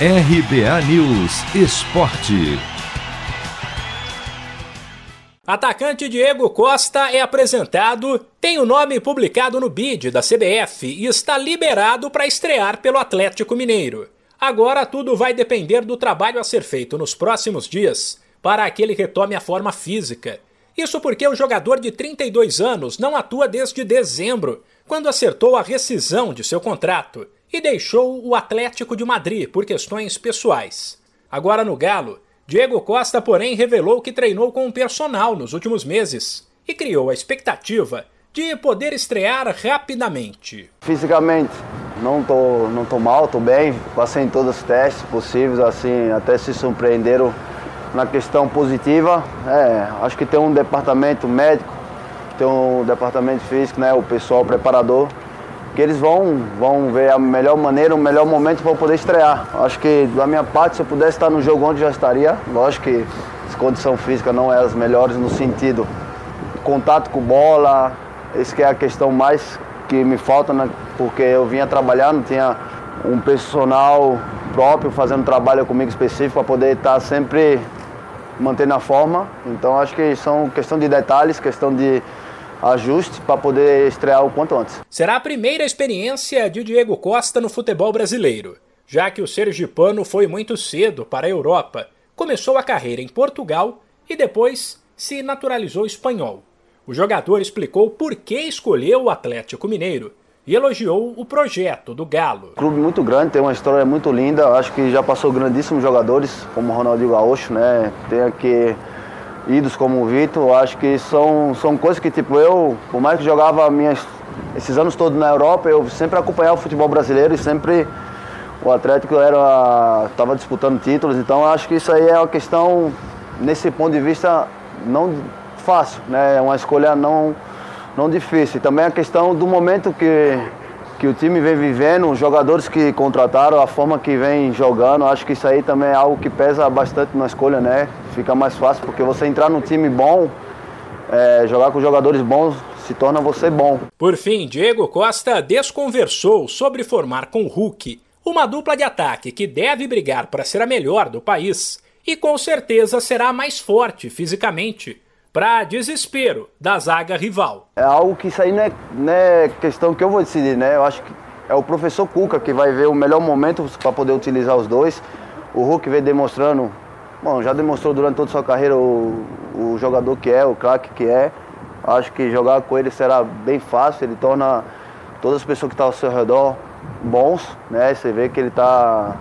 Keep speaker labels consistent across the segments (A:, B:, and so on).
A: RBA News Esporte.
B: Atacante Diego Costa é apresentado, tem o nome publicado no bid da CBF e está liberado para estrear pelo Atlético Mineiro. Agora tudo vai depender do trabalho a ser feito nos próximos dias para que ele retome a forma física. Isso porque o jogador de 32 anos não atua desde dezembro, quando acertou a rescisão de seu contrato e deixou o Atlético de Madrid por questões pessoais. Agora no Galo, Diego Costa, porém, revelou que treinou com o personal nos últimos meses e criou a expectativa de poder estrear rapidamente.
C: Fisicamente, não tô, não tô mal, tô bem, passei em todos os testes possíveis, assim, até se surpreenderam na questão positiva. É, acho que tem um departamento médico, tem um departamento físico, né, o pessoal preparador, que eles vão, vão ver a melhor maneira, o melhor momento para poder estrear. Acho que da minha parte, se eu pudesse estar no jogo onde já estaria, lógico que a condição física não é as melhores no sentido contato com bola, isso que é a questão mais que me falta, né? porque eu vinha trabalhando, tinha um personal próprio fazendo trabalho comigo específico para poder estar sempre mantendo a forma. Então acho que são questão de detalhes, questão de ajuste para poder estrear o quanto antes.
B: Será a primeira experiência de Diego Costa no futebol brasileiro, já que o sergipano foi muito cedo para a Europa. Começou a carreira em Portugal e depois se naturalizou espanhol. O jogador explicou por que escolheu o Atlético Mineiro e elogiou o projeto do Galo.
C: Clube muito grande, tem uma história muito linda. Acho que já passou grandíssimos jogadores, como Ronaldinho Gaúcho, né? Tem aqui ídolos como o Vitor, acho que são, são coisas que, tipo, eu, por mais que jogava minhas, esses anos todos na Europa, eu sempre acompanhava o futebol brasileiro e sempre o Atlético era estava disputando títulos, então acho que isso aí é uma questão, nesse ponto de vista, não fácil, né? É uma escolha não, não difícil. E também a questão do momento que que o time vem vivendo, os jogadores que contrataram, a forma que vem jogando, acho que isso aí também é algo que pesa bastante na escolha, né? Fica mais fácil, porque você entrar num time bom, é, jogar com jogadores bons, se torna você bom.
B: Por fim, Diego Costa desconversou sobre formar com Hulk uma dupla de ataque que deve brigar para ser a melhor do país e com certeza será mais forte fisicamente para desespero da zaga rival.
C: É algo que isso aí não é, não é questão que eu vou decidir, né? Eu acho que é o professor Cuca que vai ver o melhor momento para poder utilizar os dois. O Hulk vem demonstrando, bom, já demonstrou durante toda a sua carreira o, o jogador que é, o craque que é. Acho que jogar com ele será bem fácil, ele torna todas as pessoas que estão ao seu redor bons, né? Você vê que ele está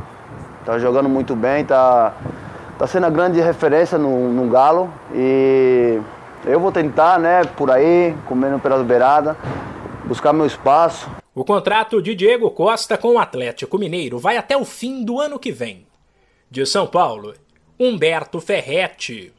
C: tá jogando muito bem, está Está sendo a grande referência no, no Galo e eu vou tentar, né, por aí, comendo pelas beiradas, buscar meu espaço.
B: O contrato de Diego Costa com o Atlético Mineiro vai até o fim do ano que vem. De São Paulo, Humberto Ferretti.